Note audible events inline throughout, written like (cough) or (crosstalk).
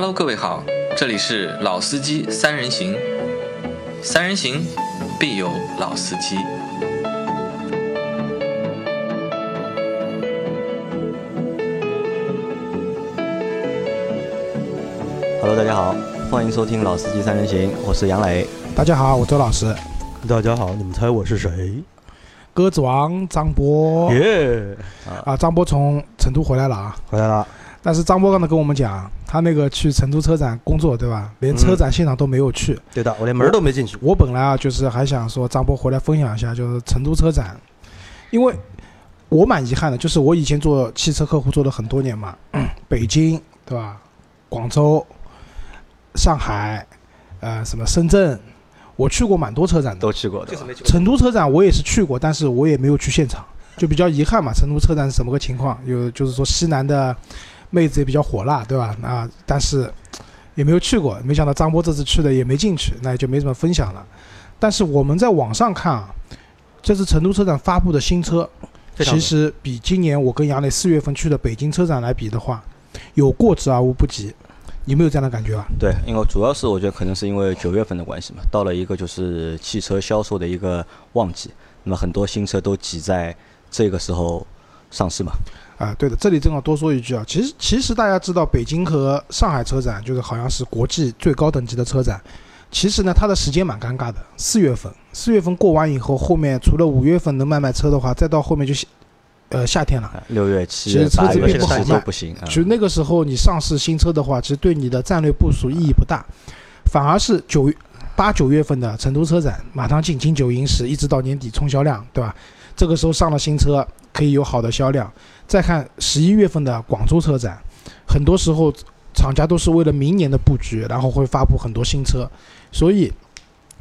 Hello，各位好，这里是老司机三人行，三人行必有老司机。Hello，大家好，欢迎收听《老司机三人行》，我是杨磊。大家好，我周老师，大家好，你们猜我是谁？鸽子王张波耶，啊，张波从成都回来了啊。回来了。但是张波刚才跟我们讲，他那个去成都车展工作，对吧？连车展现场都没有去。对的，我连门都没进去。我本来啊，就是还想说张波回来分享一下，就是成都车展，因为我蛮遗憾的，就是我以前做汽车客户做了很多年嘛，(clears throat) 北京对吧？广州、上海，呃，什么深圳，我去过蛮多车展的。都去过的，就是没去过。成都车展我也是去过，但是我也没有去现场，就比较遗憾嘛。成都车展是什么个情况？有就是说西南的妹子也比较火辣，对吧？啊，但是也没有去过，没想到张波这次去的也没进去，那也就没什么分享了。但是我们在网上看啊，这次成都车展发布的新车，其实比今年我跟杨磊四月份去的北京车展来比的话，有过之而无不及。有没有这样的感觉啊？对，因为主要是我觉得可能是因为九月份的关系嘛，到了一个就是汽车销售的一个旺季，那么很多新车都挤在这个时候上市嘛。啊，对的，这里正好多说一句啊，其实其实大家知道，北京和上海车展就是好像是国际最高等级的车展，其实呢，它的时间蛮尴尬的，四月份，四月份过完以后，后面除了五月份能卖卖车的话，再到后面就夏呃夏天了。啊六月、七其月、实车子并八月不好卖不行啊其。实那个时候你上市新车的话，其实对你的战略部署意义不大，反而是九八九月份的成都车展，马上进金九银十，一直到年底冲销量，对吧？这个时候上了新车，可以有好的销量。再看十一月份的广州车展，很多时候厂家都是为了明年的布局，然后会发布很多新车，所以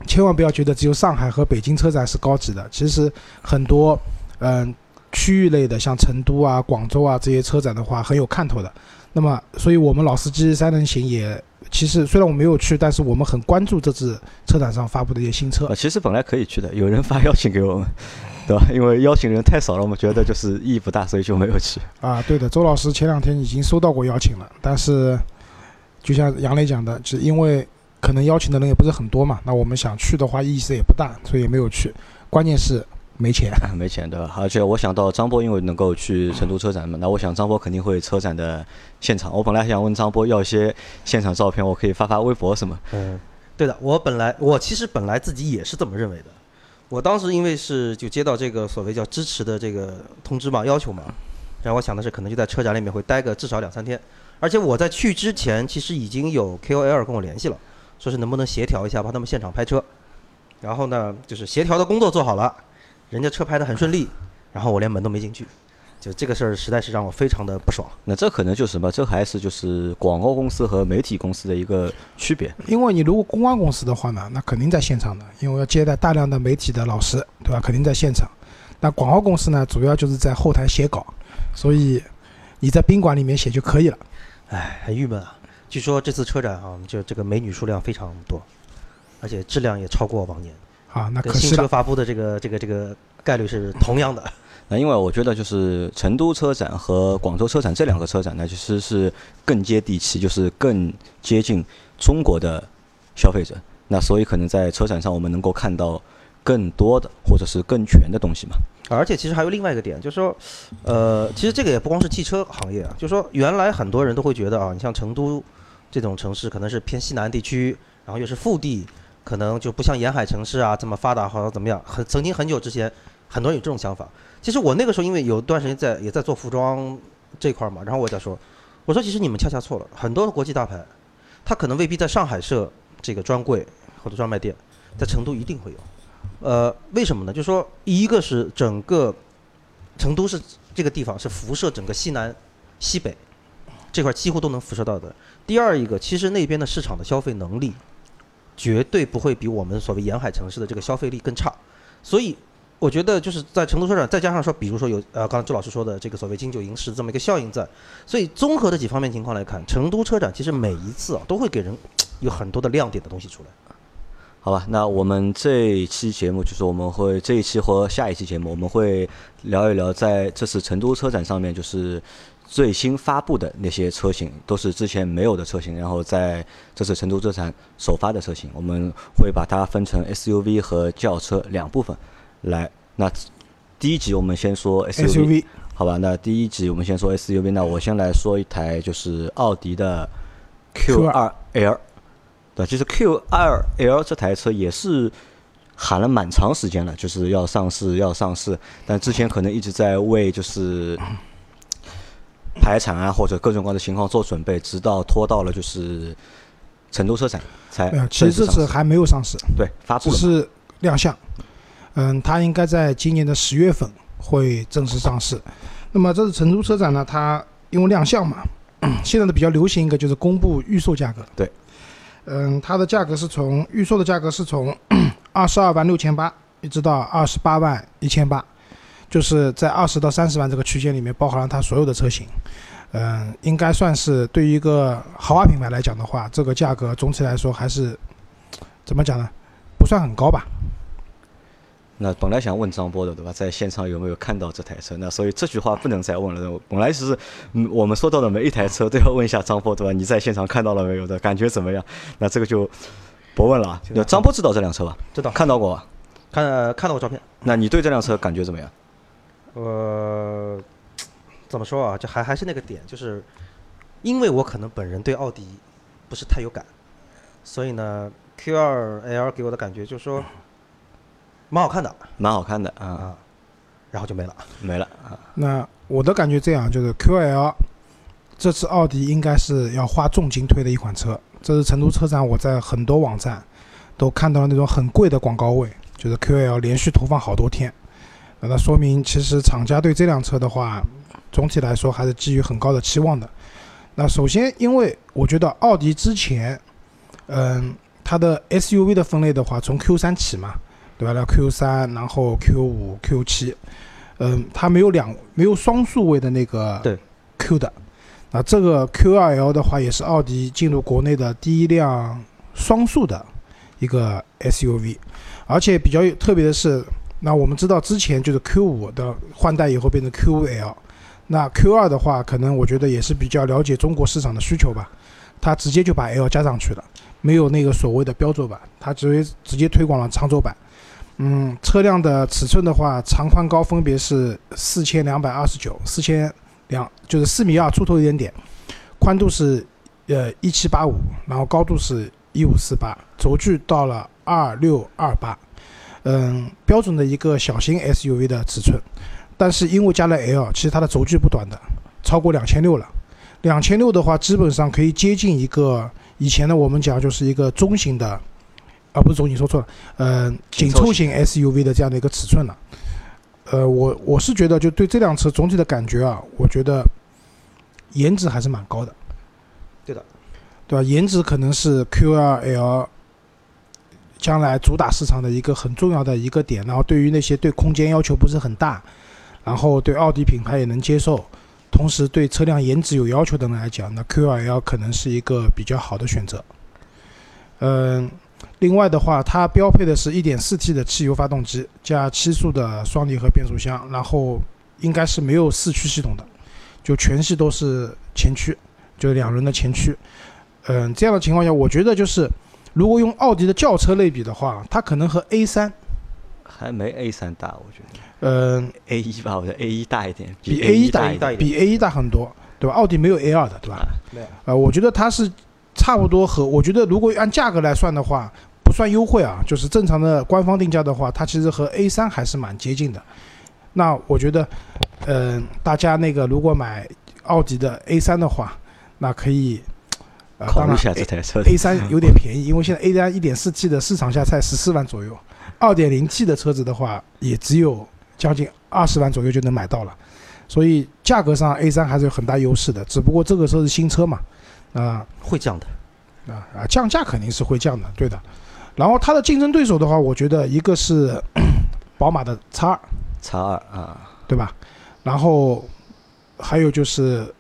千万不要觉得只有上海和北京车展是高级的，其实很多嗯、区域类的，像成都啊、广州啊这些车展的话，很有看头的。那么，所以我们老司机三人行也，其实虽然我没有去，但是我们很关注这次车展上发布的一些新车，。其实本来可以去的，有人发邀请给我们，对吧？(laughs) 因为邀请人太少了，我们觉得就是意义不大，所以就没有去。啊，对的，周老师前两天已经收到过邀请了，但是就像杨磊讲的，只因为可能邀请的人也不是很多嘛，那我们想去的话意思也不大，所以也没有去。关键是没钱。啊，没钱对吧？而且我想到张波，因为能够去成都车展嘛，那我想张波肯定会车展的现场。我本来还想问张波要一些现场照片，我可以发发微博什么。嗯，对的，我本来我其实本来自己也是这么认为的。我当时因为是就接到这个所谓叫支持的这个通知嘛，要求嘛，然后我想的是可能就在车展里面会待个至少两三天，而且我在去之前其实已经有 KOL 跟我联系了，说是能不能协调一下帮他们现场拍车，然后呢就是协调的工作做好了，人家车拍的很顺利，然后我连门都没进去，就这个事儿实在是让我非常的不爽。那这可能就是什么？这还是就是广告公司和媒体公司的一个区别。因为你如果公关公司的话呢，那肯定在现场的，因为要接待大量的媒体的老师，对吧？肯定在现场。那广告公司呢，主要就是在后台写稿，所以你在宾馆里面写就可以了。唉，很郁闷啊。据说这次车展啊，就这个美女数量非常多，而且质量也超过往年，啊，那跟新车可惜了。发布的这个这个这个概率是同样的。(laughs) 那因为我觉得就是成都车展和广州车展这两个车展呢，其实是更接地气，就是更接近中国的消费者。那所以可能在车展上我们能够看到更多的或者是更全的东西嘛。而且其实还有另外一个点，就是说，呃，其实这个也不光是汽车行业啊，就是说原来很多人都会觉得啊，你像成都这种城市可能是偏西南地区，然后又是腹地，可能就不像沿海城市啊这么发达，好像怎么样？很曾经很久之前，很多人有这种想法。其实我那个时候因为有段时间在也在做服装这块嘛，然后我在说，我说其实你们恰恰错了，很多国际大牌，它可能未必在上海设这个专柜或者专卖店，在成都一定会有。呃，为什么呢？就说一个是整个成都是这个地方是辐射整个西南、西北这块几乎都能辐射到的。第二一个，其实那边的市场的消费能力绝对不会比我们所谓沿海城市的这个消费力更差，所以我觉得就是在成都车展，再加上说，比如说有呃，刚才周老师说的这个所谓金九银十这么一个效应在，所以综合的几方面情况来看，成都车展其实每一次啊都会给人 (tsk) 有很多的亮点的东西出来。好吧，那我们这一期节目就是我们会这一期和下一期节目，我们会聊一聊在这次成都车展上面，就是最新发布的那些车型，都是之前没有的车型，然后在这次成都车展首发的车型，我们会把它分成 SUV 和轿车两部分来。那第一集我们先说 SUV 好吧？那第一集我们先说 SUV，那我先来说一台就是奥迪的 Q2L，对，就是 Q2L 这台车也是喊了蛮长时间了，就是要上市要上市，但之前可能一直在为就是排产啊或者各种各样的情况做准备，直到拖到了就是成都车展才其实这次还没有上市，对发布只是亮相。嗯，它应该在今年的十月份会正式上市。那么这次成都车展呢，它因为亮相嘛，现在的比较流行一个就是公布预售价格。对，嗯，它的价格是从预售的价格是从 (clears throat) 二十二万六千八一直到二十八万一千八，就是在二十到三十万这个区间里面包含了它所有的车型。嗯，应该算是对于一个豪华品牌来讲的话，这个价格总体来说还是怎么讲呢？不算很高吧。那本来想问张波的，对吧？在现场有没有看到这台车？那所以这句话不能再问了。本来是，嗯，我们说到的每一台车都要问一下张波，对吧？你在现场看到了没有的？感觉怎么样？那这个就不问了。那张波知道这辆车吧？知道，看到过，看看到过照片。那你对这辆车感觉怎么样？呃，怎么说啊？就还还是那个点，就是因为我可能本人对奥迪不是太有感，所以呢，Q2L 给我的感觉就是说。蛮好看的，蛮好看的啊，然后就没了，没了啊。那我的感觉这样，就是 QL 这次奥迪应该是要花重金推的一款车。这是成都车展，我在很多网站都看到了那种很贵的广告位，就是 QL 连续投放好多天。那说明其实厂家对这辆车的话，总体来说还是基于很高的期望的。那首先，因为我觉得奥迪之前，嗯，它的 SUV 的分类的话，从 Q3 起嘛。对吧？那 Q 三，然后 Q 五、Q 七，嗯，它没有两没有双数位的那个对 Q 的。那这个 Q 二 L 的话，也是奥迪进入国内的第一辆双数的一个 SUV。而且比较特别的是，那我们知道之前就是 Q 五的换代以后变成 Q 五 L，那 Q 二的话，可能我觉得也是比较了解中国市场的需求吧，它直接就把 L 加上去了，没有那个所谓的标准版，它直接直接推广了长轴版。嗯，车辆的尺寸的话，长宽高分别是四千两百二十九、四千两，就是四米二出头一点点，宽度是呃一七八五，然后高度是一五四八，轴距到了二六二八，嗯，标准的一个小型 SUV 的尺寸，但是因为加了 L，其实它的轴距不短的，超过两千六了，两千六的话，基本上可以接近一个以前的我们讲就是一个中型的。啊，不是总，你说错了，嗯，紧凑型 SUV 的这样的一个尺寸了。呃，我我是觉得，就对这辆车总体的感觉啊，我觉得颜值还是蛮高的。对的，对吧？颜值可能是 Q2L 将来主打市场的一个很重要的一个点。然后，对于那些对空间要求不是很大，然后对奥迪品牌也能接受，同时对车辆颜值有要求的人来讲，那 Q2L 可能是一个比较好的选择。嗯。另外的话，它标配的是一点四 T 的汽油发动机加七速的双离合变速箱，然后应该是没有四驱系统的，就全系都是前驱，就两轮的前驱。嗯，这样的情况下，我觉得就是如果用奥迪的轿车类比的话，它可能和 A 三还没 A 三大，我觉得。嗯，A 一吧，我觉得 A 一大一点，比 A 一大一点，比 A 一大很多，对吧？奥迪没有 A 二的，对吧？没有。呃，我觉得它是。差不多和我觉得，如果按价格来算的话，不算优惠啊，就是正常的官方定价的话，它其实和 A 三还是蛮接近的。那我觉得，嗯，大家那个如果买奥迪的 A 三的话，那可以考虑一下这台车。A 三有点便宜，因为现在 A 三一点四 T 的市场价才十四万左右，二点零 T 的车子的话也只有将近二十万左右就能买到了，所以价格上 A 三还是有很大优势的。只不过这个车是新车嘛。啊，会降的，啊啊，降价肯定是会降的，对的。然后它的竞争对手的话，我觉得一个是 (coughs) 宝马的叉二，叉二啊，对吧？然后还有就是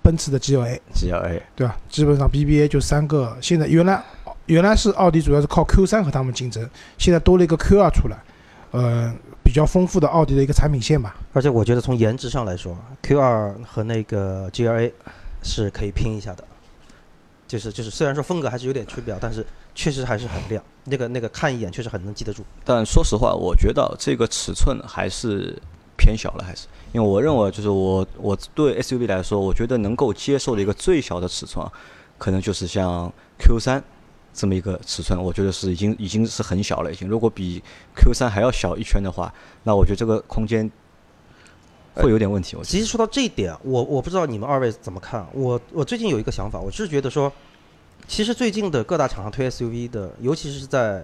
奔驰的 G L A，G L A，对吧？基本上 B B A 就三个。现在原来原来是奥迪主要是靠 Q 三和他们竞争，现在多了一个 Q 二出来，呃比较丰富的奥迪的一个产品线吧。而且我觉得从颜值上来说，Q 二和那个 GLA 是可以拼一下的。就是就是，虽然说风格还是有点区别，但是确实还是很亮。那个那个看一眼确实很能记得住。但说实话，我觉得这个尺寸还是偏小了，还是因为我认为就是我我对 SUV 来说，我觉得能够接受的一个最小的尺寸，可能就是像 Q 3这么一个尺寸，我觉得是已经已经是很小了。已经如果比 Q 3还要小一圈的话，那我觉得这个空间会有点问题。我其实说到这一点，我我不知道你们二位怎么看。我我最近有一个想法，我是觉得说。其实最近的各大厂商推 SUV 的，尤其是在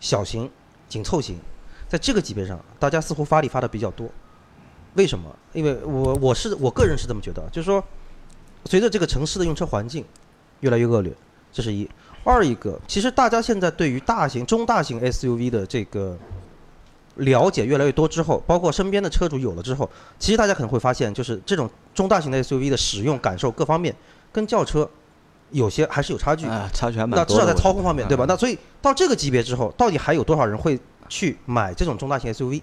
小型、紧凑型，在这个级别上，大家似乎发力发的比较多。为什么？因为我我是我个人是这么觉得，就是说，随着这个城市的用车环境越来越恶劣，这是一；二一个，其实大家现在对于大型、中大型 SUV 的这个了解越来越多之后，包括身边的车主有了之后，其实大家可能会发现，就是这种中大型的 SUV 的使用感受各方面跟轿车。有些还是有差距啊，差距还蛮多。那至少在操控方面，对吧？那所以到这个级别之后，到底还有多少人会去买这种中大型 SUV？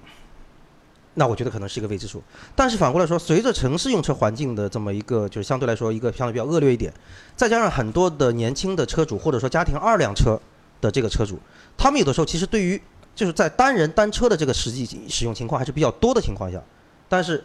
那我觉得可能是一个未知数。但是反过来说，随着城市用车环境的这么一个，就是相对来说一个相对比较恶劣一点，再加上很多的年轻的车主或者说家庭二辆车的这个车主，他们有的时候其实对于就是在单人单车的这个实际使用情况还是比较多的情况下，但是。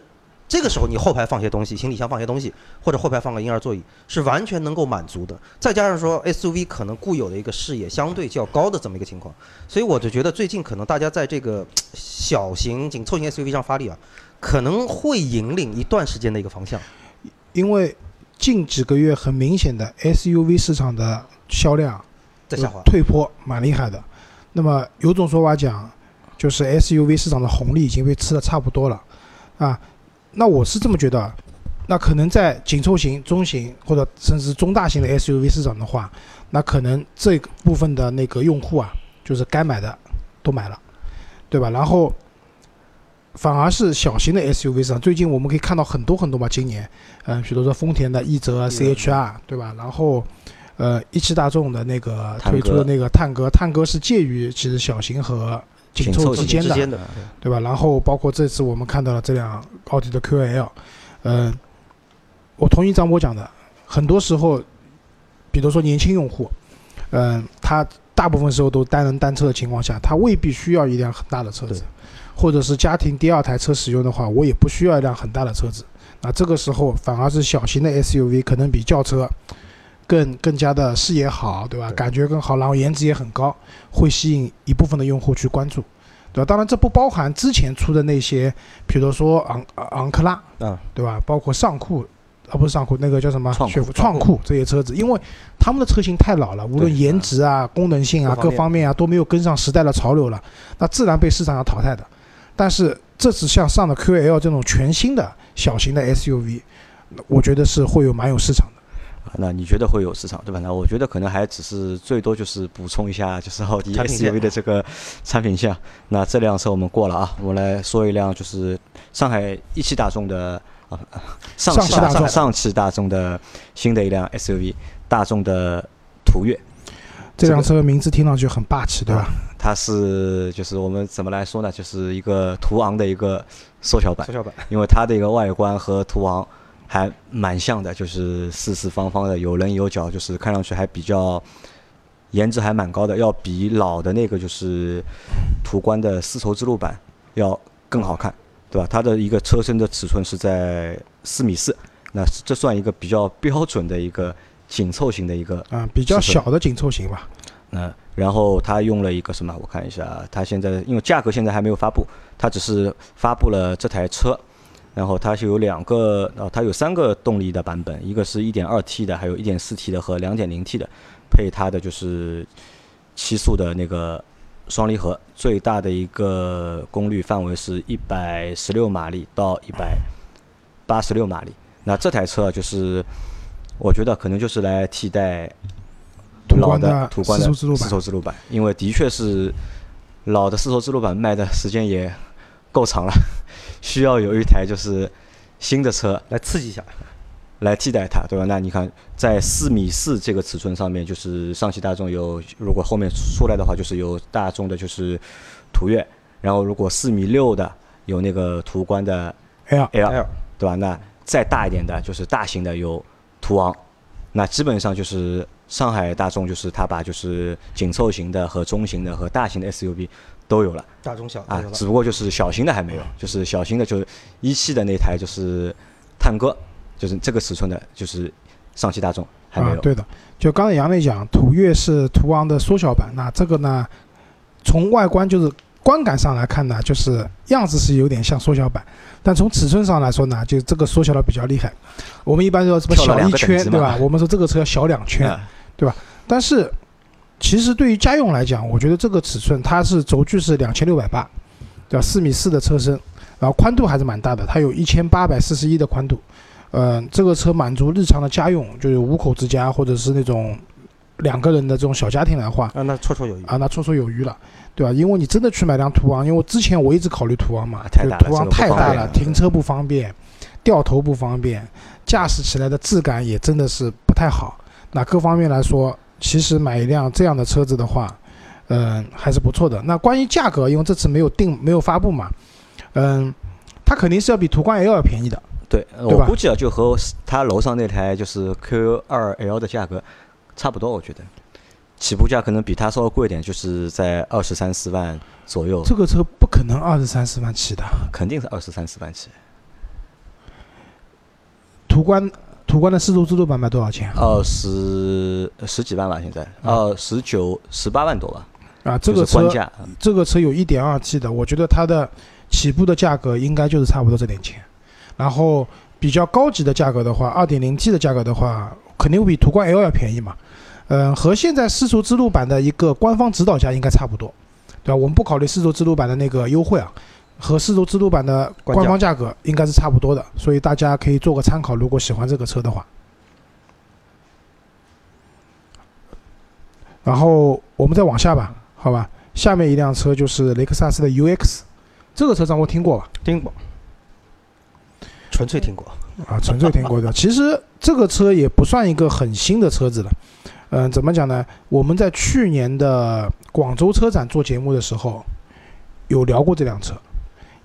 这个时候，你后排放些东西，行李箱放些东西，或者后排放个婴儿座椅，是完全能够满足的。再加上说 SUV 可能固有的一个视野相对较高的这么一个情况，所以我就觉得最近可能大家在这个小型紧凑型 SUV 上发力啊，可能会引领一段时间的一个方向。因为近几个月很明显的 SUV 市场的销量在下滑，退坡蛮厉害的。那么有种说法讲，就是 SUV 市场的红利已经被吃的差不多了，啊。那我是这么觉得，那可能在紧凑型、中型或者甚至中大型的 SUV 市场的话，那可能这部分的那个用户啊，就是该买的都买了，对吧？然后反而是小型的 SUV 市场，最近我们可以看到很多很多嘛，今年，嗯，比如说丰田的奕泽啊 CHR，对吧？然后，呃，一汽大众的那个推出的那个探歌，探歌是介于其实小型和。紧凑之间的，对吧？然后包括这次我们看到了这辆奥迪的 QL，嗯，我同意张波讲的，很多时候，比如说年轻用户，嗯，他大部分时候都单人单车的情况下，他未必需要一辆很大的车子，或者是家庭第二台车使用的话，我也不需要一辆很大的车子。那这个时候反而是小型的 SUV 可能比轿车更更加的视野好，对吧？感觉更好，然后颜值也很高。会吸引一部分的用户去关注，对吧？当然，这不包含之前出的那些，比如说昂昂克拉，啊，对吧？包括尚酷，啊，不是尚酷，那个叫什么？创酷，创酷这些车子，因为他们的车型太老了，无论颜值啊、功能性啊各方面啊都没有跟上时代的潮流了，那自然被市场上淘汰的。但是这次像上的 QL 这种全新的小型的 SUV，我觉得是会有蛮有市场的。那你觉得会有市场对吧？那我觉得可能还只是最多就是补充一下，就是奥迪 SUV 的这个产品线。那这辆车我们过了啊，我们来说一辆就是上海一汽大众的啊，上汽大众上汽大众的新的一辆 SUV，大众的途岳。这辆车名字听上去很霸气，对吧？(laughs) 它是就是我们怎么来说呢？就是一个途昂的一个缩小版，缩小版，因为它的一个外观和途昂。还蛮像的，就是四四方方的，有棱有角，就是看上去还比较颜值还蛮高的，要比老的那个就是途观的丝绸之路版要更好看，对吧？它的一个车身的尺寸是在四米四，那这算一个比较标准的一个紧凑型的一个啊，比较小的紧凑型吧。嗯然后它用了一个什么？我看一下，它现在因为价格现在还没有发布，它只是发布了这台车。然后它是有两个，呃，它有三个动力的版本，一个是一点二 T 的，还有一点四 T 的和两点零 T 的，配它的就是七速的那个双离合，最大的一个功率范围是一百十六马力到一百八十六马力。那这台车就是，我觉得可能就是来替代老的途观的丝绸之路版，因为的确是老的丝绸之路版卖的时间也够长了。需要有一台就是新的车来刺激一下，来替代它，对吧？那你看，在四米四这个尺寸上面，就是上汽大众有，如果后面出来的话，就是有大众的就是途岳，然后如果四米六的有那个途观的 L L，L 对吧？那再大一点的就是大型的有途昂，那基本上就是上海大众就是它把就是紧凑型的和中型的和大型的 SUV 都有了。大中小啊只不过就是小型的还没有，就是小型的就是一汽的那台就是探戈，就是这个尺寸的，就是上汽大众还没有。，啊对的，就刚才杨磊讲，途岳是途昂的缩小版，那这个呢，从外观就是观感上来看呢，就是样子是有点像缩小版，但从尺寸上来说呢，就这个缩小的比较厉害。我们一般说什么小一圈，对吧？我们说这个车要小两圈，对吧？但是其实对于家用来讲，我觉得这个尺寸它是轴距是两千六百八，对吧？四米四的车身，然后宽度还是蛮大的，它有一千八百四十一的宽度。呃，这个车满足日常的家用，就是五口之家或者是那种两个人的这种小家庭来话，啊，那绰绰有余。啊，那绰绰有余了，对吧？因为你真的去买辆途昂，因为之前我一直考虑途昂嘛啊，太大了就途昂太大了停车不方便，掉头不方便，驾驶起来的质感也真的是不太好。那各方面来说，其实买一辆这样的车子的话，嗯、还是不错的。那关于价格，因为这次没有定没有发布嘛，嗯，它肯定是要比途观 L 要便宜的。对，我估计啊，就和他楼上那台就是 Q 二 L 的价格差不多，我觉得起步价可能比它稍微贵一点，就是在二十三四万左右，这个车不可能二十三四万起的，肯定是二十三四万起。途观途观的四速自动版卖多少钱？二十十几万吧，现在二十九十八万多吧，啊，这个车这个车有一点二 T 的，我觉得它的起步的价格应该就是差不多这点钱。然后比较高级的价格的话，二点零 T 的价格的话，肯定会比途观 L 要便宜嘛。嗯，和现在四速自动版的一个官方指导价应该差不多，对吧？我们不考虑四速自动版的那个优惠啊，和四轴自动版的官方价格应该是差不多的，所以大家可以做个参考。如果喜欢这个车的话，然后我们再往下吧，好吧？下面一辆车就是雷克萨斯的 UX，这个车张我听过吧？听过，纯粹听过。啊，纯粹听过的。其实这个车也不算一个很新的车子了。嗯、怎么讲呢？我们在去年的广州车展做节目的时候，有聊过这辆车。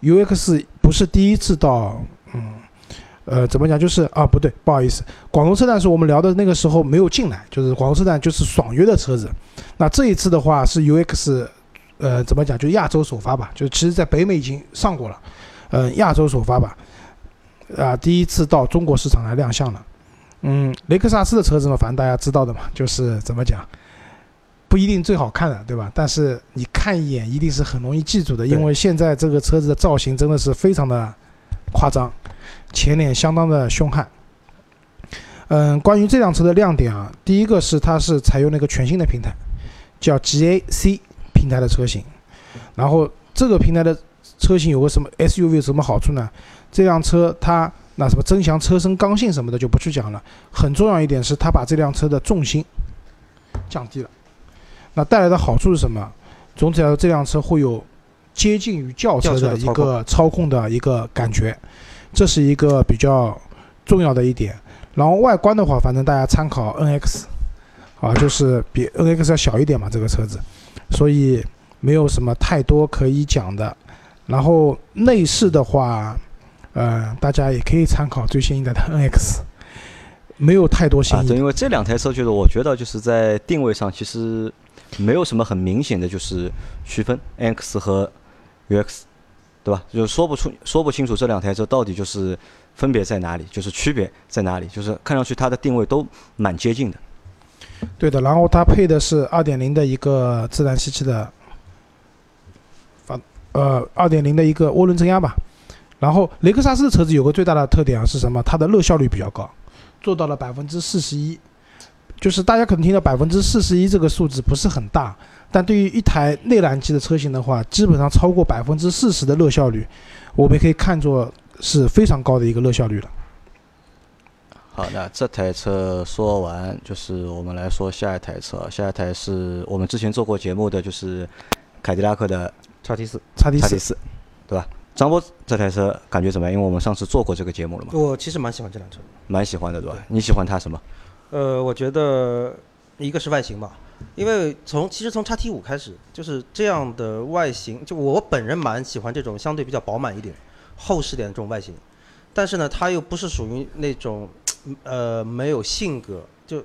UX 不是第一次到，嗯，呃，怎么讲？就是啊，不对，不好意思，广州车展是我们聊的那个时候没有进来，就是广州车展就是爽约的车子。那这一次的话是 UX，呃，怎么讲？就亚洲首发吧，就其实在北美已经上过了，嗯、亚洲首发吧。啊，第一次到中国市场来亮相了。嗯，雷克萨斯的车子嘛，反正大家知道的嘛，就是怎么讲，不一定最好看的，对吧？但是你看一眼一定是很容易记住的，因为现在这个车子的造型真的是非常的夸张，前脸相当的凶悍。嗯，关于这辆车的亮点啊，第一个是它是采用了一个全新的平台，叫 GAC 平台的车型，然后这个平台的车型有个什么 SUV 有什么好处呢？这辆车它那什么增强车身刚性什么的就不去讲了，很重要一点是它把这辆车的重心降低了。那带来的好处是什么？总体来说，这辆车会有接近于轿车的一个操控的一个感觉，这是一个比较重要的一点。然后外观的话，反正大家参考 NX，啊，就是比 NX 要小一点嘛，这个车子，所以没有什么太多可以讲的。然后内饰的话，呃，大家也可以参考最新一代的 NX，没有太多新啊，意。对，因为这两台车就是我觉得就是在定位上其实没有什么很明显的就是区分 X 和 UX，对吧？就说不出说不清楚这两台车到底就是分别在哪里，就是区别在哪里，就是看上去它的定位都蛮接近的。对的，然后它配的是2.0的一个自然吸气的发，呃，2.0的一个涡轮增压吧。然后雷克萨斯的车子有个最大的特点啊是什么？它的热效率比较高，做到了百分之四十一。就是大家可能听到百分之四十一这个数字不是很大，但对于一台内燃机的车型的话，基本上超过百分之四十的热效率，我们可以看作是非常高的一个热效率了。好，那这台车说完，就是我们来说下一台车。下一台是我们之前做过节目的，就是凯迪拉克的叉 T 四，叉 T 四叉 T 四，对吧？张波这台车感觉怎么样？因为我们上次做过这个节目了嘛，我其实蛮喜欢这辆车。蛮喜欢的，对吧？你喜欢它什么？呃，我觉得一个是外形吧，因为从其实从 x T 五开始，就是这样的外形，就我本人蛮喜欢这种相对比较饱满一点、厚实点的这种外形，但是呢，它又不是属于那种呃没有性格，就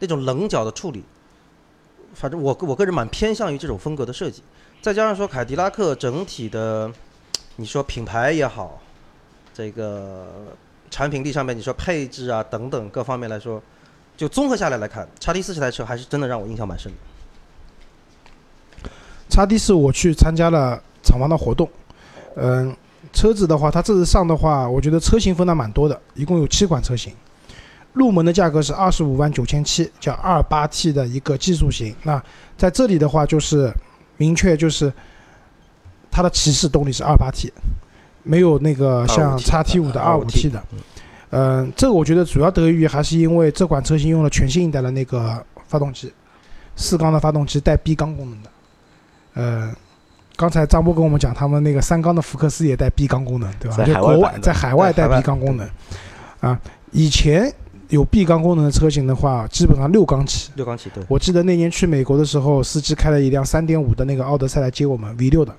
那种棱角的处理。反正我我个人蛮偏向于这种风格的设计，再加上说凯迪拉克整体的，你说品牌也好，这个产品力上面你说配置啊等等各方面来说。就综合下来来看，叉 T 四这台车还是真的让我印象蛮深的。叉 T 四我去参加了厂房的活动，嗯，车子的话，它这次上的话，我觉得车型分的蛮多的，一共有七款车型，入门的价格是二十五万九千七，叫二八 T 的一个技术型。那在这里的话，就是明确就是它的起始动力是二八 T，没有那个像叉 T 五的二五 T 的。嗯，这个我觉得主要得益于还是因为这款车型用了全新一代的那个发动机，四缸的发动机带 B 缸功能的。呃，刚才张波跟我们讲，他们那个三缸的福克斯也带 B 缸功能，对吧？在国外在海外带 B 缸功能。啊，以前有 B 缸功能的车型的话，基本上六缸起。六缸起，对。我记得那年去美国的时候，司机开了一辆三点五的那个奥德赛来接我们 V 六的，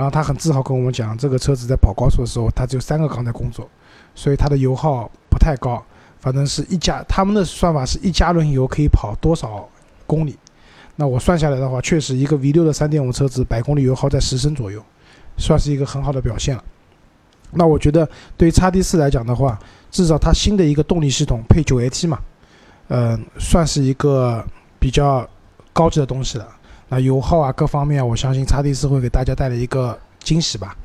然后他很自豪跟我们讲，这个车子在跑高速的时候，它只有三个缸在工作。所以它的油耗不太高，反正是一加他们的算法是一加仑油可以跑多少公里？那我算下来的话，确实一个 V6 的3.5车子百公里油耗在十升左右，算是一个很好的表现了。那我觉得对于 X D 四来讲的话，至少它新的一个动力系统配 9AT 嘛，嗯，算是一个比较高级的东西了。那油耗啊各方面，我相信 XT4 会给大家带来一个惊喜吧。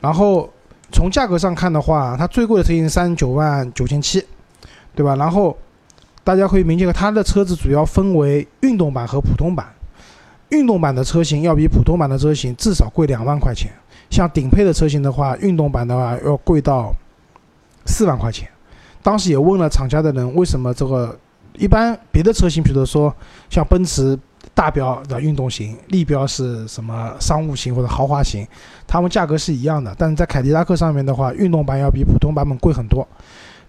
然后。从价格上看的话，它最贵的车型三十九万九千七，对吧？然后大家可以明确，它的车子主要分为运动版和普通版。运动版的车型要比普通版的车型至少贵两万块钱。像顶配的车型的话，运动版的话要贵到四万块钱。当时也问了厂家的人，为什么这个一般别的车型，比如说像奔驰。大标的运动型，立标是什么商务型或者豪华型，它们价格是一样的，但是在凯迪拉克上面的话，运动版要比普通版本贵很多。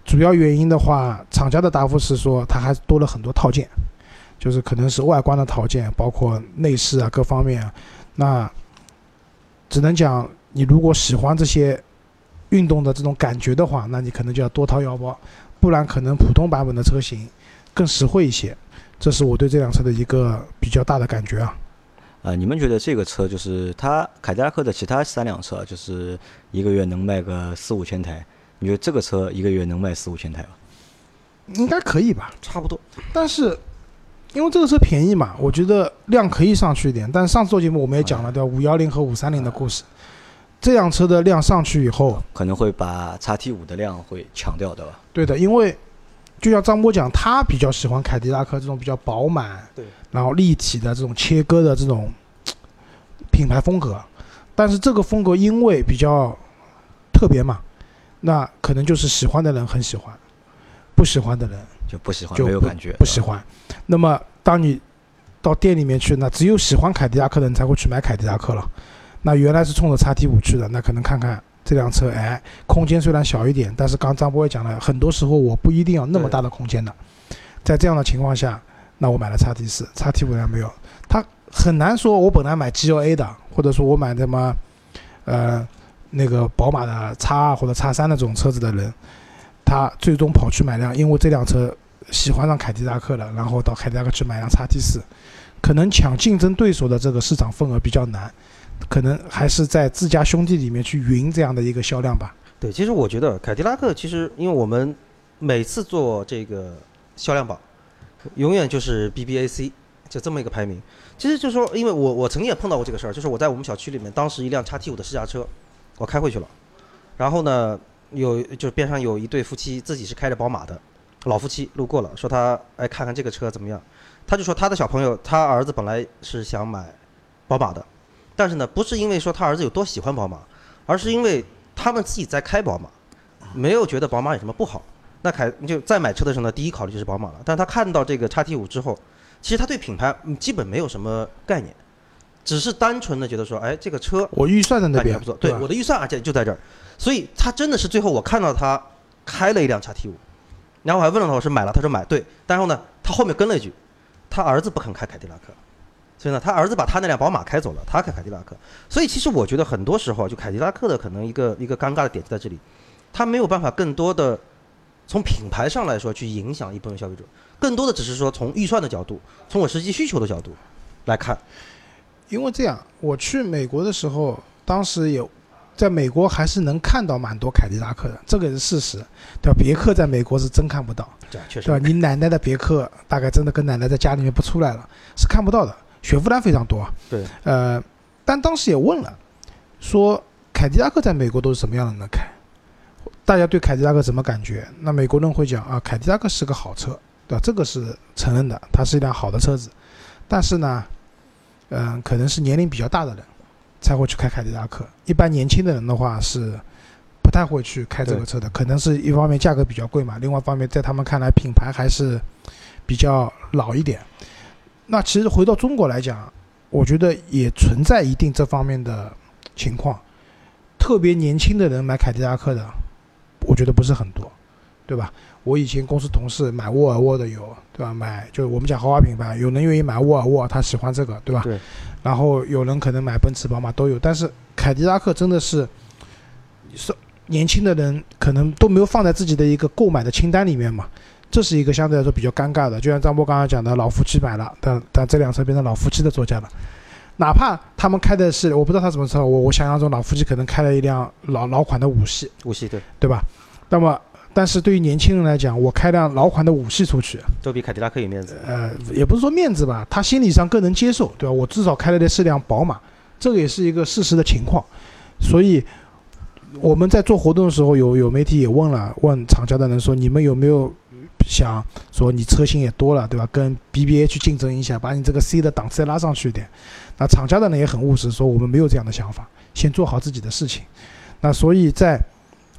主要原因的话，厂家的答复是说，它还多了很多套件，就是可能是外观的套件，包括内饰啊各方面。那只能讲，你如果喜欢这些运动的这种感觉的话，那你可能就要多掏腰包，不然可能普通版本的车型更实惠一些。这是我对这辆车的一个比较大的感觉啊。啊，你们觉得这个车就是它凯迪拉克的其他三辆车，就是一个月能卖个四五千台？你觉得这个车一个月能卖四五千台吗？应该可以吧，差不多。但是因为这个车便宜嘛，我觉得量可以上去一点。但是上次做节目我们也讲了，对吧？五幺零和五三零的故事，这辆车的量上去以后，可能会把叉 T 五的量会抢掉，对吧？对的，因为。就像张波讲，他比较喜欢凯迪拉克这种比较饱满，对，然后立体的这种切割的这种 (tsk) 品牌风格，但是这个风格因为比较特别嘛，那可能就是喜欢的人很喜欢，不喜欢的人就不喜欢，就没有感觉，不喜欢。那么当你到店里面去，那只有喜欢凯迪拉克的人才会去买凯迪拉克了。那原来是冲着叉 T 五去的，那可能看看。这辆车，哎，空间虽然小一点，但是刚张波也讲了，很多时候我不一定要那么大的空间的。在这样的情况下，那我买了叉 T 四，叉 T 五没有。他很难说，我本来买 G L A 的，或者说我买什么，呃，那个宝马的叉二或者叉三的这种车子的人，他最终跑去买辆，因为这辆车喜欢上凯迪拉克了，然后到凯迪拉克去买辆叉 T 四，可能抢竞争对手的这个市场份额比较难。可能还是在自家兄弟里面去匀这样的一个销量吧。对，其实我觉得凯迪拉克其实，因为我们每次做这个销量榜，永远就是 BBAC 就这么一个排名。其实就是说，因为我我曾经也碰到过这个事儿，就是我在我们小区里面，当时一辆叉 T 五的试驾车，我开回去了，然后呢，有就是边上有一对夫妻，自己是开着宝马的老夫妻路过了，说他哎看看这个车怎么样，他就说他的小朋友，他儿子本来是想买宝马的。但是呢，不是因为说他儿子有多喜欢宝马，而是因为他们自己在开宝马，没有觉得宝马有什么不好。那凯就在买车的时候呢，第一考虑就是宝马了。但他看到这个叉 T 五之后，其实他对品牌基本没有什么概念，只是单纯的觉得说，哎，这个车我预算在那边不错，对我的预算而且就在这儿，所以他真的是最后我看到他开了一辆叉 T 五，然后我还问了他，我说买了，他说买对，然后呢，他后面跟了一句。他儿子不肯开凯迪拉克，所以呢，他儿子把他那辆宝马开走了，他开凯迪拉克。所以其实我觉得很多时候啊，就凯迪拉克的可能一个一个尴尬的点就在这里，他没有办法更多的从品牌上来说去影响一部分消费者，更多的只是说从预算的角度，从我实际需求的角度来看。因为这样，我去美国的时候，当时有在美国还是能看到蛮多凯迪拉克的，这个也是事实，对吧？别克在美国是真看不到，对吧？你奶奶的别克大概真的跟奶奶在家里面不出来了，是看不到的。雪佛兰非常多，对，呃，但当时也问了，说凯迪拉克在美国都是什么样的人开？大家对凯迪拉克什么感觉？那美国人会讲啊，凯迪拉克是个好车，对吧？这个是承认的，它是一辆好的车子。但是呢，嗯、可能是年龄比较大的人才会去开凯迪拉克，一般年轻的人的话是不太会去开这个车的。可能是一方面价格比较贵嘛，另外一方面在他们看来品牌还是比较老一点。那其实回到中国来讲，我觉得也存在一定这方面的情况，特别年轻的人买凯迪拉克的，我觉得不是很多，对吧？我以前公司同事买沃尔沃的有，对吧？买就是我们讲豪华品牌，有人愿意买沃尔沃，他喜欢这个，对吧？对。然后有人可能买奔驰、宝马都有，但是凯迪拉克真的是，是年轻的人可能都没有放在自己的一个购买的清单里面嘛。这是一个相对来说比较尴尬的，就像张波刚刚讲的，老夫妻买了，但但这辆车变成老夫妻的座驾了。哪怕他们开的是，我不知道他什么车，我我想象中老夫妻可能开了一辆老老款的五系，五系对，对吧？那么，但是对于年轻人来讲，我开辆老款的五系出去，都比凯迪拉克有面子。呃，也不是说面子吧，他心理上更能接受，对吧？我至少开了的是辆宝马，这个也是一个事实的情况。所以我们在做活动的时候，有有媒体也问了，问厂家的人说，你们有没有想说你车型也多了，对吧？跟 BBA 去竞争一下，把你这个 C 的档次拉上去一点。那厂家的呢也很务实，说我们没有这样的想法，先做好自己的事情。那所以在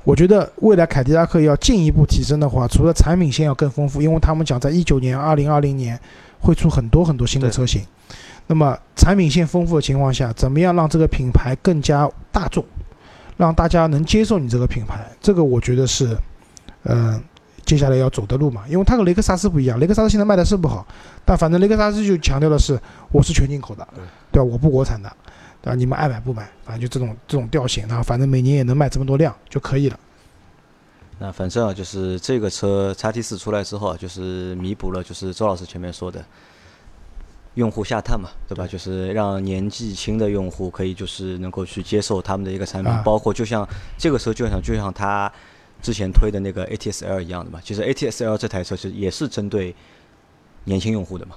我觉得未来凯迪拉克要进一步提升的话，除了产品线要更丰富，因为他们讲在一九年、二零二零年会出很多很多新的车型。那么产品线丰富的情况下，怎么样让这个品牌更加大众，让大家能接受你这个品牌？这个我觉得是，嗯、接下来要走的路嘛。因为它和雷克萨斯不一样，雷克萨斯现在卖的是不好，但反正雷克萨斯就强调的是我是全进口的，对对吧？我不国产的，对吧？你们爱买不买，反正就这种这种调性，然后反正每年也能卖这么多辆就可以了。那反正啊，就是这个车叉 T 四出来之后啊，就是弥补了就是周老师前面说的用户下探嘛，对吧？就是让年纪轻的用户可以就是能够去接受他们的一个产品，啊包括就像这个车就像就像他之前推的那个 ATS L 一样的嘛，其实 ATS L 这台车其实也是针对年轻用户的嘛。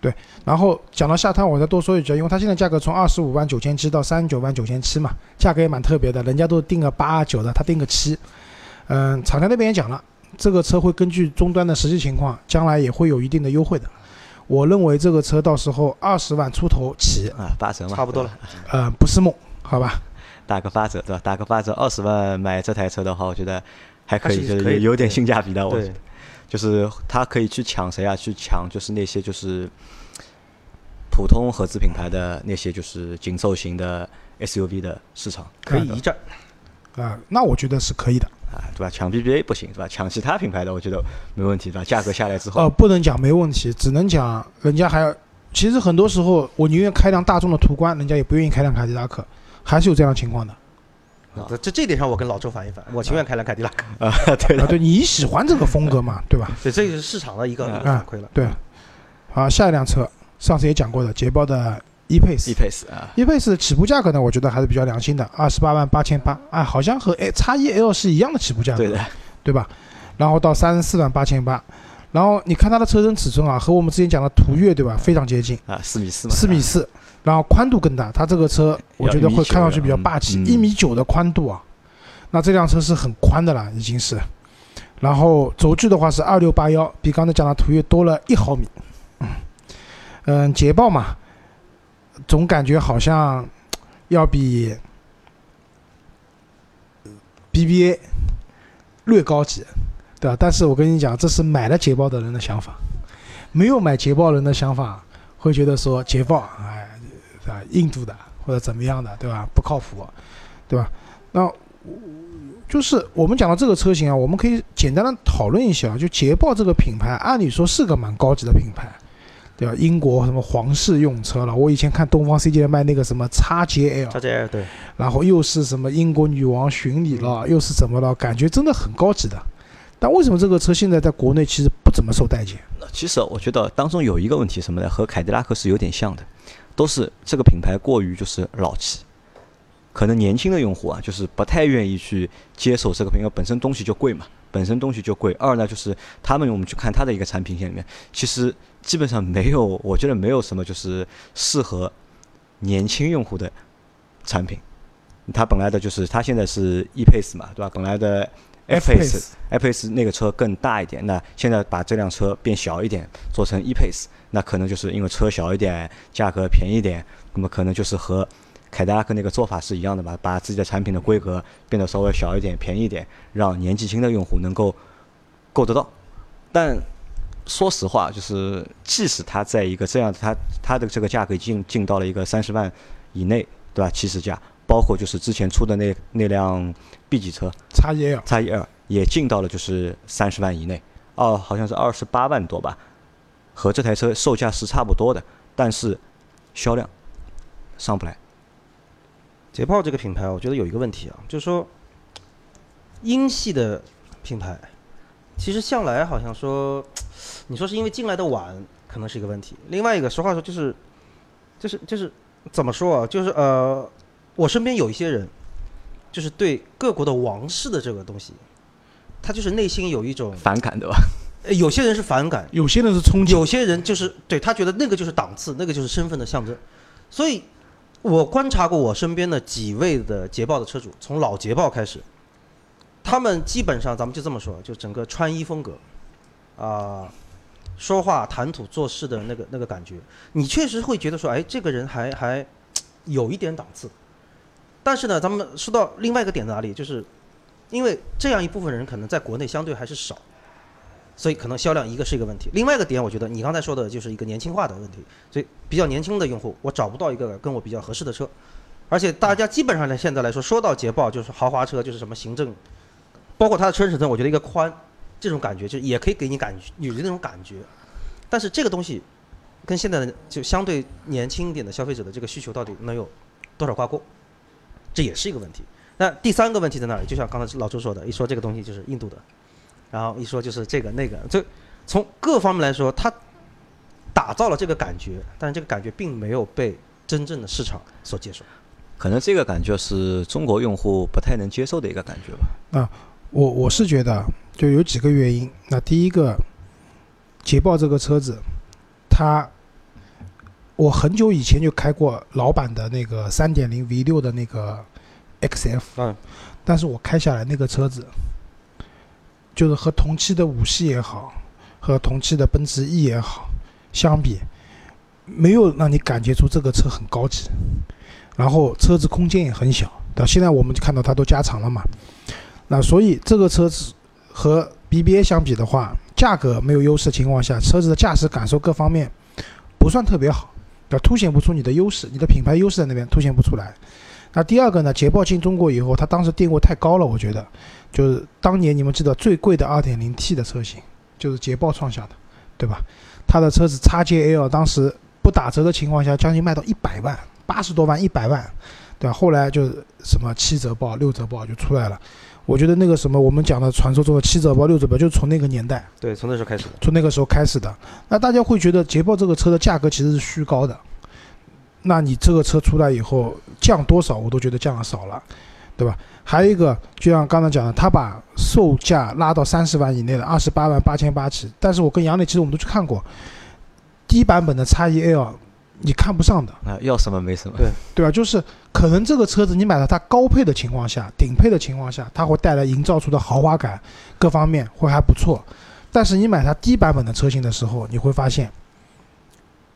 对然后讲到下探，我再多说一句，因为它现在价格从二十五万九千七到三十九万九千七嘛，价格也蛮特别的，人家都定个八九的，他定个七。嗯，厂家那边也讲了，这个车会根据终端的实际情况，将来也会有一定的优惠的。我认为这个车到时候二十万出头起，啊，八折嘛，差不多了，呃，不是梦，好吧？打个八折对吧？打个八折，二十万买这台车的话，我觉得还可以，就是有有点性价比的。我觉得，就是它可以去抢谁啊？去抢就是那些就是普通合资品牌的那些就是紧凑型的 SUV 的市场，可以一战。啊、那我觉得是可以的。啊，对吧？抢 BBA 不行，对吧？抢其他品牌的，我觉得没问题，对吧？价格下来之后，呃，不能讲没问题，只能讲人家还要。其实很多时候，我宁愿开辆大众的途观，人家也不愿意开辆凯迪拉克，还是有这样的情况的。啊这这这点上我跟老周反一反，我情愿开兰凯迪拉克。啊，(laughs) 对啊，对你喜欢这个风格嘛，(laughs) 对吧？对，这个是市场的一个啊反馈了。对。好，下一辆车，上次也讲过的，捷豹的 E-Pace。E-Pace 啊，E-Pace 的起步价格呢，我觉得还是比较良心的，二十八万八千八，哎，好像和 A 叉一 L 是一样的起步价格，对的，对吧？然后到三十四万八千八，然后你看它的车身尺寸啊，和我们之前讲的途岳，对吧？非常接近，啊，四米四嘛，啊，四米四，然后宽度更大，它这个车我觉得会看上去比较霸气，嗯一米九的宽度啊，那这辆车是很宽的了，已经是。然后轴距的话是二六八幺，比刚才讲的途岳多了一毫米。嗯，捷豹嘛，总感觉好像要比 BBA 略高级，对吧？但是我跟你讲，这是买了捷豹的人的想法，没有买捷豹人的想法会觉得说捷豹，哎，对吧？印度的或者怎么样的，对吧？不靠谱，对吧？那就是我们讲到这个车型啊，我们可以简单的讨论一下，就捷豹这个品牌，按理说是个蛮高级的品牌，对吧？英国什么皇室用车了，我以前看东方 CJ 卖那个什么叉 JL，叉 JL 对，然后又是什么英国女王巡礼了，又是怎么了？感觉真的很高级的。但为什么这个车现在在国内其实不怎么受待见？那其实我觉得当中有一个问题什么呢？和凯迪拉克是有点像的，都是这个品牌过于就是老气，可能年轻的用户啊，就是不太愿意去接受这个品牌，本身东西就贵嘛，本身东西就贵。二呢，就是他们我们去看它的一个产品线里面，其实基本上没有，我觉得没有什么就是适合年轻用户的产品。它本来的就是它现在是 E-Pace 嘛，对吧？本来的 F-Pace F-Pace 那个车更大一点，那现在把这辆车变小一点，做成 E-Pace，那可能就是因为车小一点，价格便宜点，那么可能就是和凯迪拉克那个做法是一样的吧，把自己的产品的规格变得稍微小一点、便宜一点，让年纪轻的用户能够够得到。但说实话，就是即使它在一个这样，它它的这个价格已经进到了一个三十万以内，对吧？起始价，包括就是之前出的那那辆 B 级车叉一 L，叉一 L 也进到了就是三十万以内，哦，好像是二十八万多吧，和这台车售价是差不多的，但是销量上不来。捷豹这个品牌，我觉得有一个问题啊，就是说，英系的品牌，其实向来好像说，你说是因为进来的晚，可能是一个问题。另外一个，实话说就是，就是就是怎么说啊？就是呃，我身边有一些人，就是对各国的王室的这个东西，他就是内心有一种，反感对吧？呃有些人是反感，有些人是憧憬，有些人就是对他觉得那个就是档次，那个就是身份的象征。所以，我观察过我身边的几位的捷豹的车主，从老捷豹开始，他们基本上咱们就这么说，就整个穿衣风格，啊、说话谈吐做事的那个那个感觉，你确实会觉得说，哎，这个人还还有一点档次。但是呢，咱们说到另外一个点在哪里，就是因为这样一部分人可能在国内相对还是少。所以可能销量一个是一个问题，另外一个点，我觉得你刚才说的就是一个年轻化的问题。所以比较年轻的用户，我找不到一个跟我比较合适的车，而且大家基本上呢现在来说，说到捷豹就是豪华车，就是什么行政，包括它的车身尺寸，我觉得一个宽，这种感觉就也可以给你感觉有那种感觉。但是这个东西跟现在的就相对年轻一点的消费者的这个需求到底能有多少挂钩，这也是一个问题。那第三个问题在哪里？就像刚才老朱说的，一说这个东西就是印度的。然后一说就是这个那个，就从各方面来说，它打造了这个感觉，但是这个感觉并没有被真正的市场所接受。可能这个感觉是中国用户不太能接受的一个感觉吧。啊我我是觉得就有几个原因。那第一个，捷豹这个车子，它我很久以前就开过老版的那个三点零 V 六的那个 XF，嗯，但是我开下来那个车子，就是和同期的五系也好，和同期的奔驰 E 也好相比，没有让你感觉出这个车很高级，然后车子空间也很小。到现在我们就看到它都加长了嘛，那所以这个车子和 BBA 相比的话，价格没有优势的情况下，车子的驾驶感受各方面不算特别好，凸显不出你的优势，你的品牌优势在那边凸显不出来。那第二个呢，捷豹进中国以后，它当时定位太高了，我觉得就是当年你们知道最贵的 2.0T 的车型就是捷豹创下的，对吧？它的车子 XJL 当时不打折的情况下，将近卖到一百万，八十多万，一百万，对吧？后来就是什么七折报、六折报就出来了。我觉得那个什么我们讲的传说中的七折包、六折包，就是从那个年代，对，从那时候开始的。从那个时候开始的。那大家会觉得捷豹这个车的价格其实是虚高的，那你这个车出来以后降多少，我都觉得降的少了，对吧？还有一个，就像刚才讲的，他把售价拉到三十万以内的，二十八万八千八起。但是我跟杨磊其实我们都去看过，低版本的叉 E L 你看不上的，啊，要什么没什么。对对吧？就是可能这个车子你买了它高配的情况下，顶配的情况下，它会带来营造出的豪华感，各方面会还不错。但是你买它低版本的车型的时候，你会发现，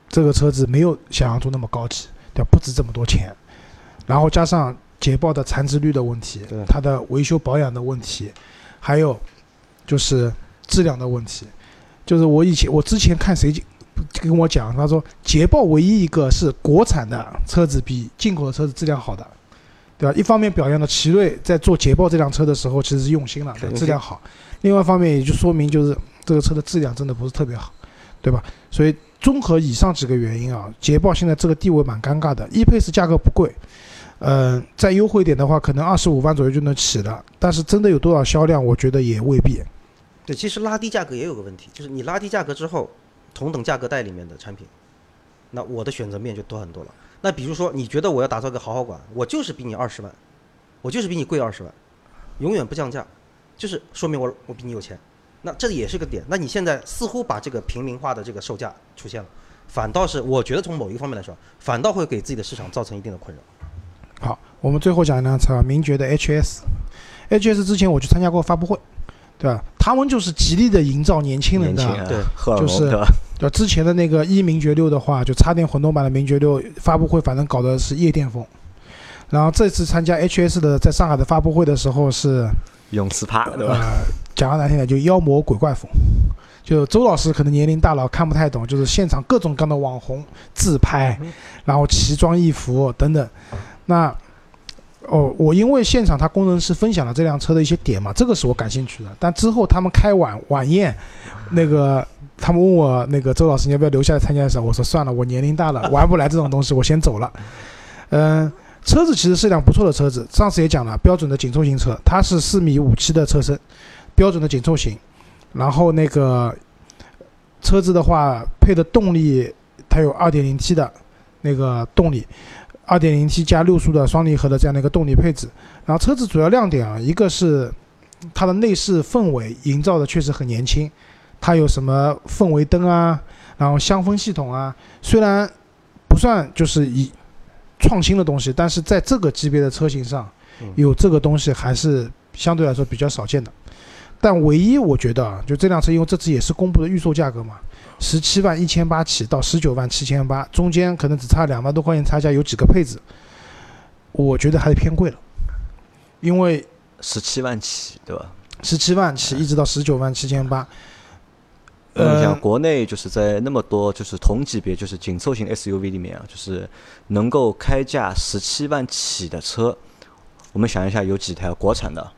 这个车子没有想象中那么高级，对吧？不值这么多钱。然后加上捷豹的残值率的问题对，它的维修保养的问题，还有就是质量的问题。就是我以前我之前看谁跟我讲，他说捷豹唯一一个是国产的车子比进口的车子质量好的，对吧？一方面表扬了奇瑞在做捷豹这辆车的时候其实是用心了，对质量好；另外一方面也就说明就是这个车的质量真的不是特别好，对吧？所以综合以上几个原因啊，捷豹现在这个地位蛮尴尬的。e pace 价格不贵，嗯、再优惠点的话，可能二十五万左右就能起了。但是真的有多少销量，我觉得也未必。对，其实拉低价格也有个问题，就是你拉低价格之后，同等价格带里面的产品，那我的选择面就多很多了。那比如说，你觉得我要打造个豪华馆，我就是比你二十万，我就是比你贵二十万，永远不降价，就是说明我我比你有钱。那这也是个点。那你现在似乎把这个平民化的这个售价出现了，反倒是我觉得从某一个方面来说，反倒会给自己的市场造成一定的困扰。好，我们最后讲一辆车，名爵的 HS。HS 之前我去参加过发布会，对吧？他们就是极力的营造年轻人的，对荷尔蒙就是对吧？对吧？之前的那个一名爵六的话，就插电混动版的名爵六发布会，反正搞的是夜店风。然后这次参加 HS 的在上海的发布会的时候是，泳池趴对吧？呃，讲个难听点，就妖魔鬼怪风。就周老师可能年龄大了看不太懂，就是现场各种各样的网红自拍，然后奇装异服等等。那哦，我因为现场他工程师分享了这辆车的一些点嘛，这个是我感兴趣的。但之后他们开晚晚宴，那个他们问我那个周老师你要不要留下来参加的时候，我说算了，我年龄大了，玩不来这种东西，我先走了。嗯，车子其实是辆不错的车子，上次也讲了，标准的紧凑型车，它是四米五七的车身，标准的紧凑型。然后那个车子的话，配的动力它有二点零 T 的那个动力，2.0T 加六速的双离合的这样的一个动力配置。然后车子主要亮点啊，一个是它的内饰氛围营造的确实很年轻，它有什么氛围灯啊，然后香氛系统啊，虽然不算就是以创新的东西，但是在这个级别的车型上嗯有这个东西还是相对来说比较少见的。但唯一我觉得啊，就这辆车，因为这次也是公布的预售价格嘛，十七万一千八起到十九万七千八，中间可能只差两万多块钱差价，有几个配置，我觉得还是偏贵了，因为十七万起对吧？十七万起一直到十九万七千八，呃，你像呃，国内就是在那么多就是同级别就是紧凑型 SUV 里面啊，就是能够开价十七万起的车，我们想一下有几台国产的？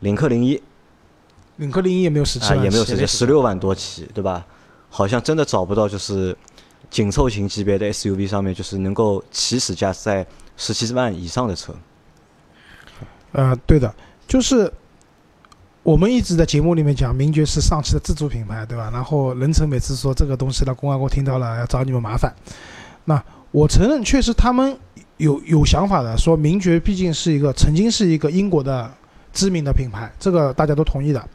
领克零一领克零一也没有十七啊，万，也没有十七十六万多起，对吧？好像真的找不到就是紧凑型级别的 SUV 上面就是能够起始价在十七万以上的车。呃，对的，就是我们一直在节目里面讲，名爵是上汽的自主品牌，对吧？然后任成每次说这个东西呢，公安给我听到了，要找你们麻烦。那我承认，确实他们有有想法的，说名爵毕竟是一个曾经是一个英国的知名的品牌，这个大家都同意的。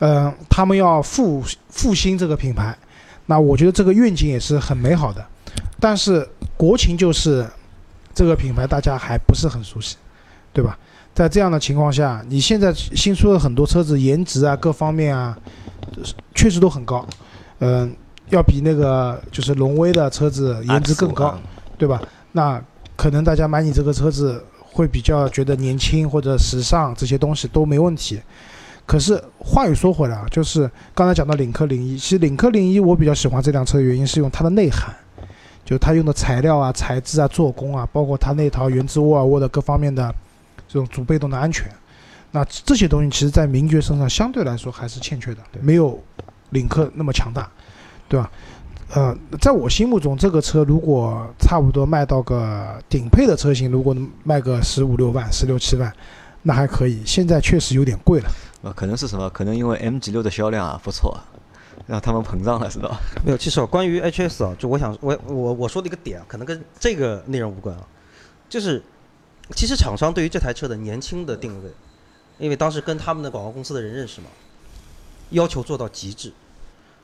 嗯、他们要复复兴这个品牌，那我觉得这个愿景也是很美好的。但是国情就是这个品牌大家还不是很熟悉，对吧？在这样的情况下，你现在新出的很多车子，颜值啊各方面啊，确实都很高，嗯、要比那个就是荣威的车子颜值更高，啊对吧？那可能大家买你这个车子会比较觉得年轻或者时尚这些东西都没问题。可是话又说回来啊，就是刚才讲到领克零一，其实领克零一我比较喜欢这辆车的原因是用它的内涵，就是它用的材料啊、材质啊、做工啊，包括它那套源自沃尔沃的各方面的这种主被动的安全，那这些东西其实在名爵身上相对来说还是欠缺的，没有领克那么强大，对吧？呃，在我心目中，这个车如果差不多卖到个顶配的车型，如果能卖个十五六万、十六七万，那还可以。现在确实有点贵了。呃，可能是什么？可能因为 MG 六的销量啊不错，让他们膨胀了，是吧？(laughs) 没有，其实啊，关于 HS 啊，就我想我我我说的一个点啊，可能跟这个内容无关啊，就是其实厂商对于这台车的年轻的定位，因为当时跟他们的广告公司的人认识嘛，要求做到极致，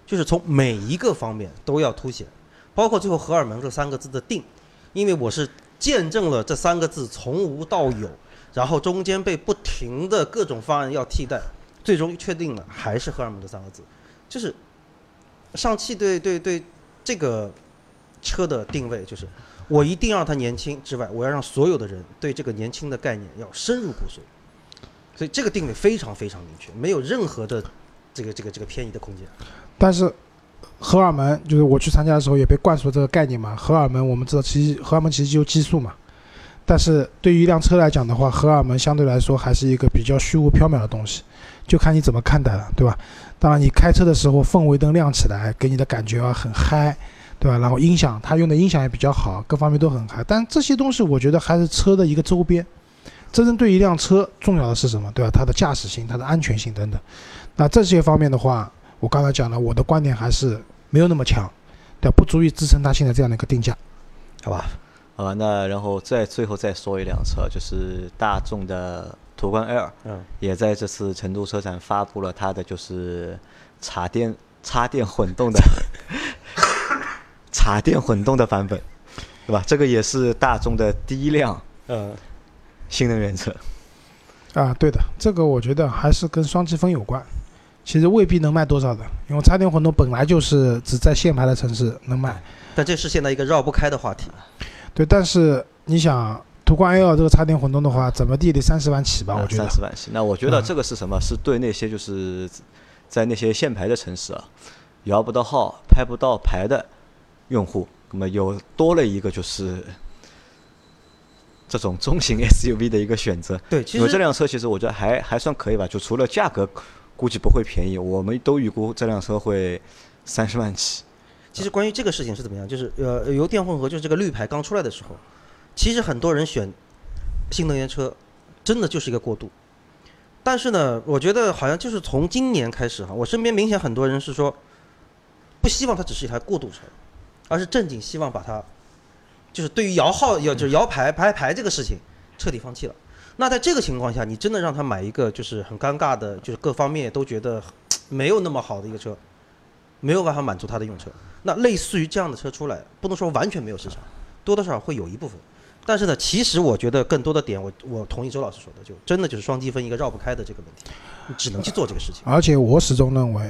就是从每一个方面都要凸显，包括最后荷尔蒙这三个字的定，因为我是见证了这三个字从无到有，然后中间被不停的各种方案要替代，最终确定了还是荷尔蒙这三个字，就是上汽对对对这个车的定位就是，我一定要让它年轻之外，我要让所有的人对这个年轻的概念要深入骨髓，所以这个定位非常非常明确，没有任何的这个这个这个偏移的空间。但是荷尔蒙就是我去参加的时候也被灌输这个概念嘛。荷尔蒙我们知道，其实荷尔蒙其实就激素嘛。但是对于一辆车来讲的话，荷尔蒙相对来说还是一个比较虚无缥缈的东西。就看你怎么看待了，对吧？当然，你开车的时候氛围灯亮起来，给你的感觉啊很嗨，对吧？然后音响，它用的音响也比较好，各方面都很嗨。但这些东西，我觉得还是车的一个周边。真正对一辆车重要的是什么？对吧？它的驾驶性、它的安全性等等。那这些方面的话，我刚才讲了，我的观点还是没有那么强，对，不足以支撑它现在这样的一个定价。好吧？啊，那然后再最后再说一辆车，就是大众的途观 L，嗯，也在这次成都车展发布了它的就是插电插电混动的 (laughs) 插电混动的版本，对吧？这个也是大众的第一辆嗯，新能源车。啊，对的，这个我觉得还是跟双积分有关。其实未必能卖多少的，因为插电混动本来就是只在限牌的城市能卖。但这是现在一个绕不开的话题。对，但是你想，途观 L 这个插电混动的话，怎么地得三十万起吧？我觉得三。十万起。那我觉得嗯这个是什么？是对那些就是在那些限牌的城市啊，摇不到号、拍不到牌的用户，那么有多了一个就是这种中型 SUV 的一个选择。对，其因为这辆车其实我觉得还还算可以吧，就除了价格估计不会便宜，我们都预估这辆车会三十万起。其实关于这个事情是怎么样，就是呃，油电混合就是这个绿牌刚出来的时候，其实很多人选新能源车，真的就是一个过渡。但是呢，我觉得好像就是从今年开始哈，我身边明显很多人是说，不希望它只是一台过渡车，而是正经希望把它，就是对于摇号要就是摇牌排牌这个事情彻底放弃了。那在这个情况下，你真的让他买一个就是很尴尬的，就是各方面都觉得没有那么好的一个车，没有办法满足他的用车。那类似于这样的车出来，不能说完全没有市场，多多少少会有一部分。但是呢，其实我觉得更多的点，我我同意周老师说的，就真的就是双积分一个绕不开的这个问题，你只能去做这个事情。而且我始终认为，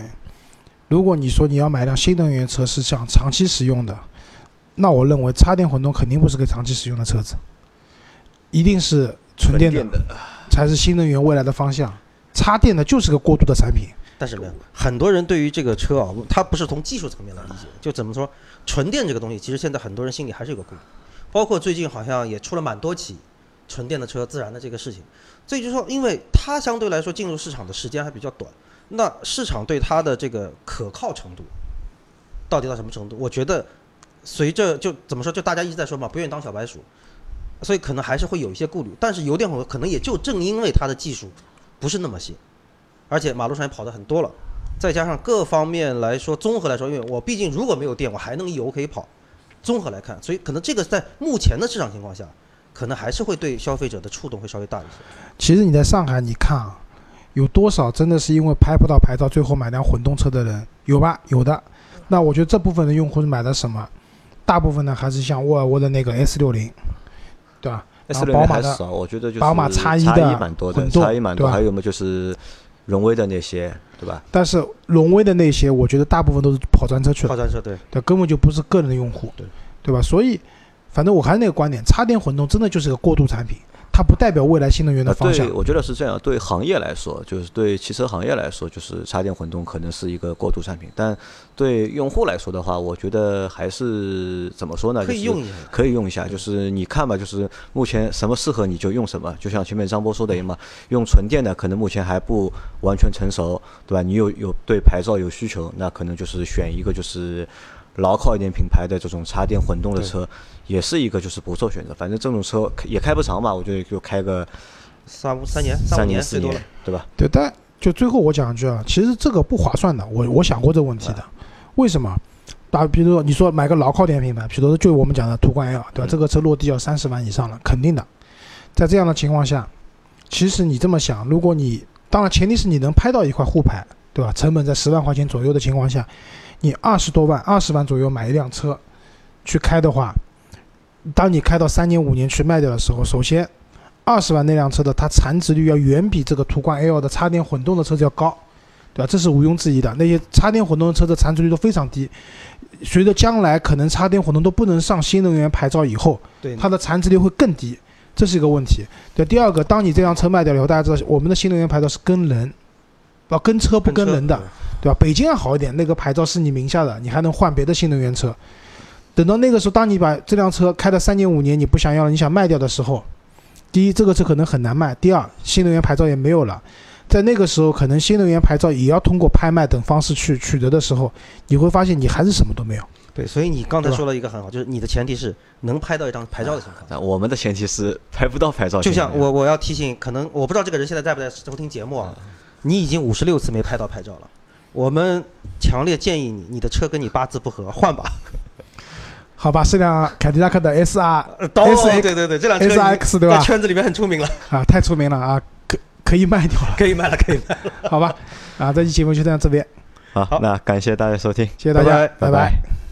如果你说你要买辆新能源车是想长期使用的，那我认为插电混动肯定不是个长期使用的车子，一定是纯电的的，才是新能源未来的方向。插电的就是个过渡的产品。但是没有很多人对于这个车啊，他不是从技术层面来理解，就怎么说纯电这个东西，其实现在很多人心里还是有个顾虑。包括最近好像也出了蛮多起纯电的车自燃的这个事情，所以就说，因为它相对来说进入市场的时间还比较短，那市场对它的这个可靠程度到底到什么程度？我觉得随着就怎么说，就大家一直在说嘛，不愿意当小白鼠，所以可能还是会有一些顾虑。但是油电混合可能也就正因为它的技术不是那么新，而且马路上也跑的很多了，再加上各方面来说，综合来说，因为我毕竟如果没有电，我还能油可以跑，综合来看，所以可能这个在目前的市场情况下，可能还是会对消费者的触动会稍微大一些。其实你在上海，你看啊，有多少真的是因为拍不到牌照，最后买辆混动车的人有吧？有的。那我觉得这部分的用户是买的什么？大部分呢还是像沃尔沃的那个 S 六零，对吧？然 S 后六宝马的零还少，我觉得就是宝马叉一差的异蛮多的混，动差异蛮多。对吧还有么就是荣威的那些，对吧？但是荣威的那些，我觉得大部分都是跑专车去了跑。专车对，对，根本就不是个人的用户，对对吧？所以，反正我还是那个观点，插电混动真的就是个过渡产品，它不代表未来新能源的呃方向对，。我觉得是这样。对行业来说，就是对汽车行业来说，就是插电混动可能是一个过渡产品，但对用户来说的话，我觉得还是怎么说呢？可以用一下。可以用一下，就是你看吧，就是目前什么适合你就用什么，就像前面张波说的一样嘛，用纯电的可能目前还不完全成熟，对吧？你有有对牌照有需求，那可能就是选一个就是牢靠一点品牌的这种插电混动的对车，也是一个就是不错选择。反正这种车也开不长吧，我觉得就开个三五三年、五三四年最多了年。，对吧？对，但就最后我讲一句啊，其实这个不划算的。我我想过这个问题的，为什么？打比如说你说买个牢靠点品牌，比如说就我们讲的途观 L，对吧？嗯这个车落地要三十万以上了，肯定的。在这样的情况下，其实你这么想，如果你当然前提是你能拍到一块沪牌，对吧？成本在十万块钱左右的情况下，你二十多万、二十万左右买一辆车去开的话，当你开到三年、五年去卖掉的时候，首先二十万那辆车的它残值率要远比这个途观 L 的插电混动的车子要高，对吧？这是毋庸置疑的。那些插电混动的车的残值率都非常低，随着将来可能插电混动都不能上新能源牌照以后，对，它的残值率会更低，这是一个问题。对，第二个，当你这辆车卖掉了以后，大家知道我们的新能源牌照是跟人，啊，跟车不跟人的，对吧？北京还好一点，那个牌照是你名下的，你还能换别的新能源车。等到那个时候，当你把这辆车开了三年五年，你不想要了，你想卖掉的时候，第一，这个车可能很难卖；第二，新能源牌照也没有了。在那个时候，可能新能源牌照也要通过拍卖等方式去取得的时候，你会发现你还是什么都没有。对，所以你刚才说了一个很好，就是你的前提是能拍到一张牌照的情况。那我们的前提是拍不到牌照。就像我我要提醒，可能我不知道这个人现在在不在收听节目啊，你已经五十六次没拍到牌照了，我们强烈建议你，你的车跟你八字不合，换吧。好吧，是辆凯迪拉克的 S R 刀 S X 对对对，这辆车已 S 经 X 对吧在？圈子里面很出名了，啊，太出名了啊，可可以卖掉了，可以卖了，可以卖了。好吧？啊，这期节目就到这边，好好，那感谢大家收听。谢谢大家，拜拜拜拜拜